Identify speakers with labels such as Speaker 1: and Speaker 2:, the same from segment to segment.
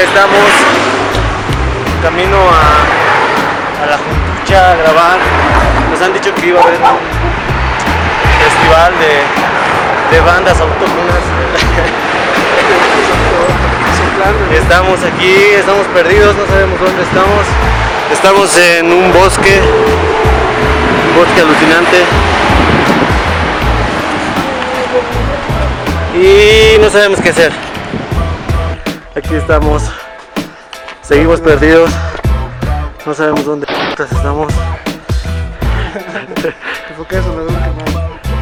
Speaker 1: acá estamos, camino a, a la Juntucha a grabar. Nos han dicho que iba a haber un festival de, de bandas autóctonas. Estamos aquí, estamos perdidos, no sabemos dónde estamos. Estamos en un bosque, un bosque alucinante. Y no sabemos qué hacer. Aquí estamos, seguimos perdidos, no sabemos dónde estamos.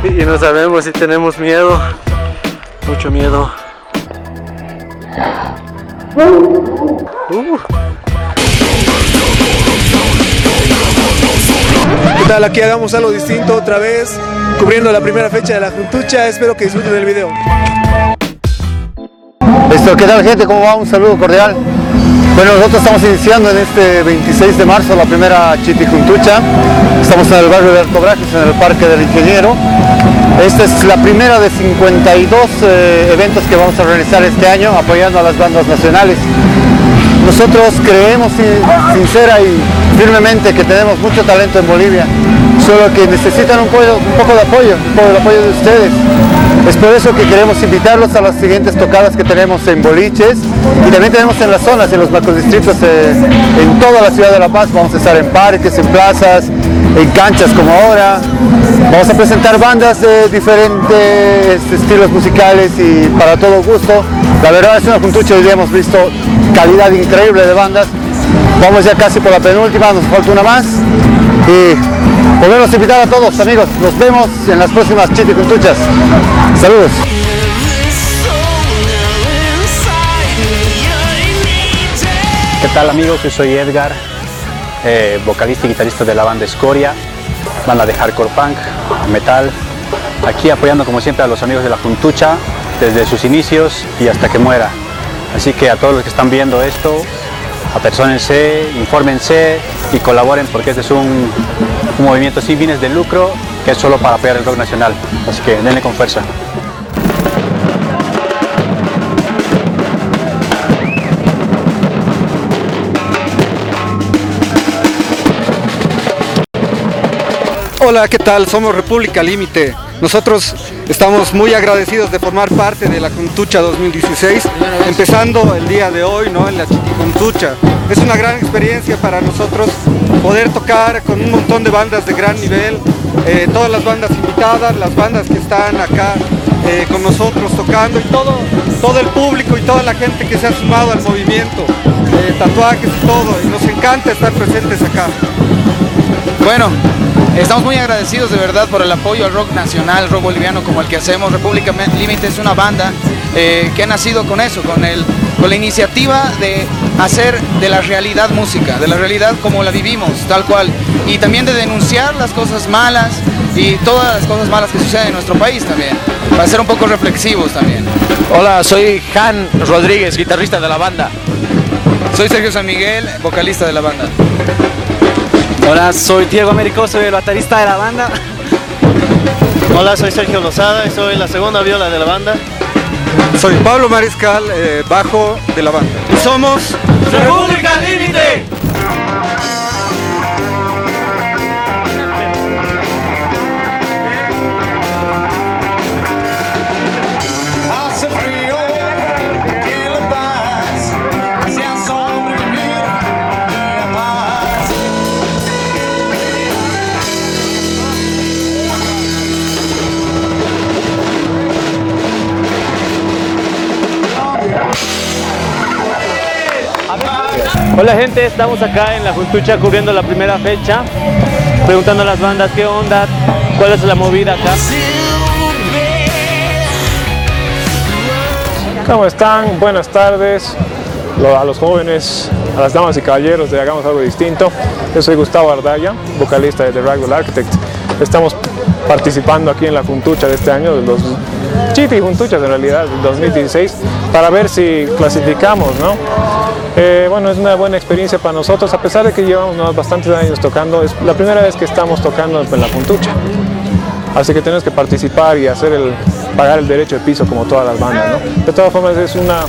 Speaker 1: Y no sabemos si tenemos miedo, mucho miedo. Uh.
Speaker 2: ¿Qué tal? Aquí hagamos algo distinto otra vez, cubriendo la primera fecha de la Juntucha. Espero que disfruten del video.
Speaker 3: ¿Qué tal gente? ¿Cómo va? Un saludo cordial. Bueno, nosotros estamos iniciando en este 26 de marzo la primera Chiti Juntucha. Estamos en el barrio de Alto Brajes, en el Parque del Ingeniero. Esta es la primera de 52 eh, eventos que vamos a realizar este año apoyando a las bandas nacionales. Nosotros creemos sin- sincera y firmemente que tenemos mucho talento en Bolivia, solo que necesitan un poco de apoyo, un poco de apoyo de ustedes. Es por eso que queremos invitarlos a las siguientes tocadas que tenemos en boliches y también tenemos en las zonas, en los macrodistritos, eh, en toda la ciudad de La Paz. Vamos a estar en parques, en plazas, en canchas como ahora. Vamos a presentar bandas de diferentes estilos musicales y para todo gusto. La verdad es una juntucha, hoy día hemos visto calidad increíble de bandas. Vamos ya casi por la penúltima, nos falta una más. Volvemos a invitar a todos amigos. Nos vemos en las próximas Chiti Juntuchas. Saludos.
Speaker 4: ¿Qué tal amigos? Yo soy Edgar, eh, vocalista y guitarrista de la banda Escoria, banda de hardcore punk, metal, aquí apoyando como siempre a los amigos de la Juntucha desde sus inicios y hasta que muera. Así que a todos los que están viendo esto, apersónense, infórmense y colaboren porque este es un, movimiento sin fines de lucro que es solo para apoyar el rock nacional. Así que denle con fuerza.
Speaker 2: Hola, ¿qué tal? Somos República Límite. Nosotros estamos muy agradecidos de formar parte de la Juntucha 2016, empezando el día de hoy ¿no? en la Chiqui Juntucha. Es una gran experiencia para nosotros poder tocar con un montón de bandas de gran nivel, eh, todas las bandas invitadas, las bandas que están acá eh, con nosotros tocando y todo, todo el público y toda la gente que se ha sumado al movimiento, eh, tatuajes y todo. Nos encanta estar presentes acá.
Speaker 5: Bueno, estamos muy agradecidos de verdad por el apoyo al rock nacional, rock boliviano como el que hacemos. República Límite es una banda eh, que ha nacido con eso, con, el, con la iniciativa de hacer de la realidad música, de la realidad como la vivimos, tal cual. Y también de denunciar las cosas malas y todas las cosas malas que suceden en nuestro país también, para ser un poco reflexivos también.
Speaker 6: Hola, soy Han Rodríguez, guitarrista de la banda.
Speaker 5: Soy Sergio San Miguel, vocalista de la banda.
Speaker 1: Hola, soy Diego Américo, soy el baterista de la banda.
Speaker 7: Hola, soy Sergio Lozada y soy la segunda viola de la banda.
Speaker 2: Soy Pablo Mariscal, eh, bajo de la banda. Y somos
Speaker 6: ¡República Límite!
Speaker 1: Hola gente, estamos acá en la Juntucha cubriendo la primera fecha, preguntando a las bandas qué onda, cuál es la movida acá.
Speaker 8: ¿Cómo están? Buenas tardes a los jóvenes, a las damas y caballeros de Hagamos Algo Distinto. Yo soy Gustavo Ardaya, vocalista de The Ragdoll Architect. Estamos participando aquí en la Juntucha de este año, los Chiti Juntuchas en realidad, del 2016, para ver si clasificamos, ¿no? Eh, bueno, es una buena experiencia para nosotros, a pesar de que llevamos ¿no? bastantes años tocando, es la primera vez que estamos tocando en la Juntucha. Así que tenemos que participar y hacer el, pagar el derecho de piso como todas las bandas. De todas formas es una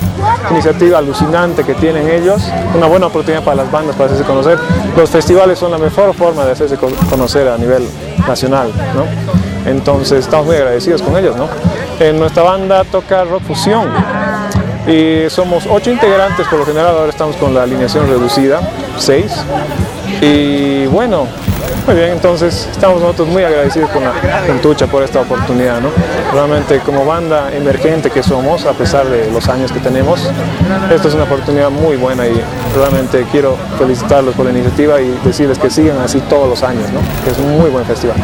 Speaker 8: iniciativa alucinante que tienen ellos, una buena oportunidad para las bandas para hacerse conocer. Los festivales son la mejor forma de hacerse co- conocer a nivel nacional. Entonces estamos muy agradecidos con ellos. En nuestra banda toca rock fusión. Y somos ocho integrantes, por lo general ahora estamos con la alineación reducida, seis. Y bueno, muy bien, entonces estamos nosotros muy agradecidos con la Contucha por esta oportunidad. ¿no? Realmente como banda emergente que somos, a pesar de los años que tenemos, esto es una oportunidad muy buena y realmente quiero felicitarlos por la iniciativa y decirles que sigan así todos los años, ¿no? que es un muy buen festival.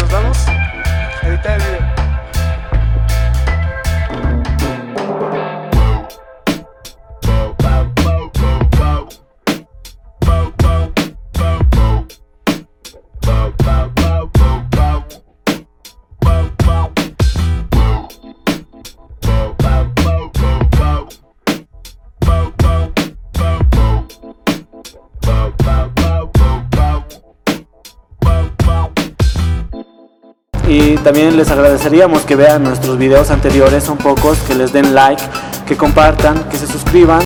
Speaker 9: Nos vamos a editar el video.
Speaker 1: También les agradeceríamos que vean nuestros videos anteriores, son pocos, que les den like, que compartan, que se suscriban